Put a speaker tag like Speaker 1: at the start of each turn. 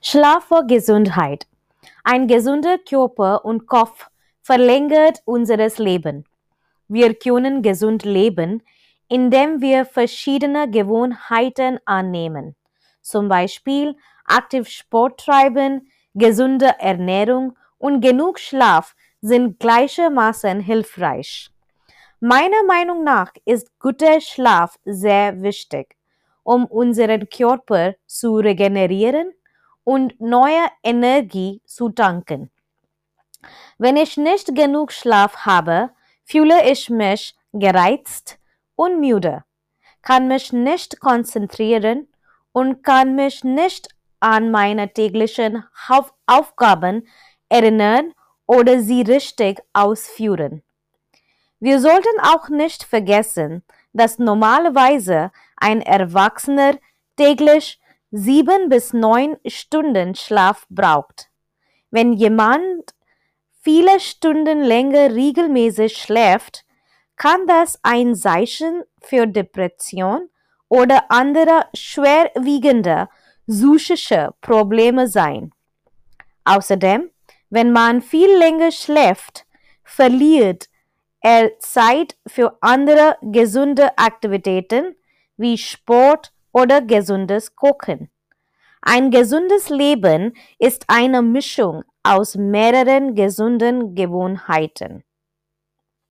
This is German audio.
Speaker 1: Schlaf vor Gesundheit. Ein gesunder Körper und Kopf verlängert unseres Leben. Wir können gesund leben, indem wir verschiedene Gewohnheiten annehmen. Zum Beispiel aktiv Sport treiben, gesunde Ernährung und genug Schlaf sind gleichermaßen hilfreich. Meiner Meinung nach ist guter Schlaf sehr wichtig, um unseren Körper zu regenerieren und neue Energie zu tanken. Wenn ich nicht genug Schlaf habe, fühle ich mich gereizt und müde, kann mich nicht konzentrieren und kann mich nicht an meine täglichen Aufgaben erinnern oder sie richtig ausführen. Wir sollten auch nicht vergessen, dass normalerweise ein Erwachsener täglich sieben bis neun Stunden Schlaf braucht. Wenn jemand viele Stunden länger regelmäßig schläft, kann das ein Zeichen für Depression oder andere schwerwiegende psychische Probleme sein. Außerdem, wenn man viel länger schläft, verliert er Zeit für andere gesunde Aktivitäten wie Sport oder gesundes Kochen. Ein gesundes Leben ist eine Mischung aus mehreren gesunden Gewohnheiten.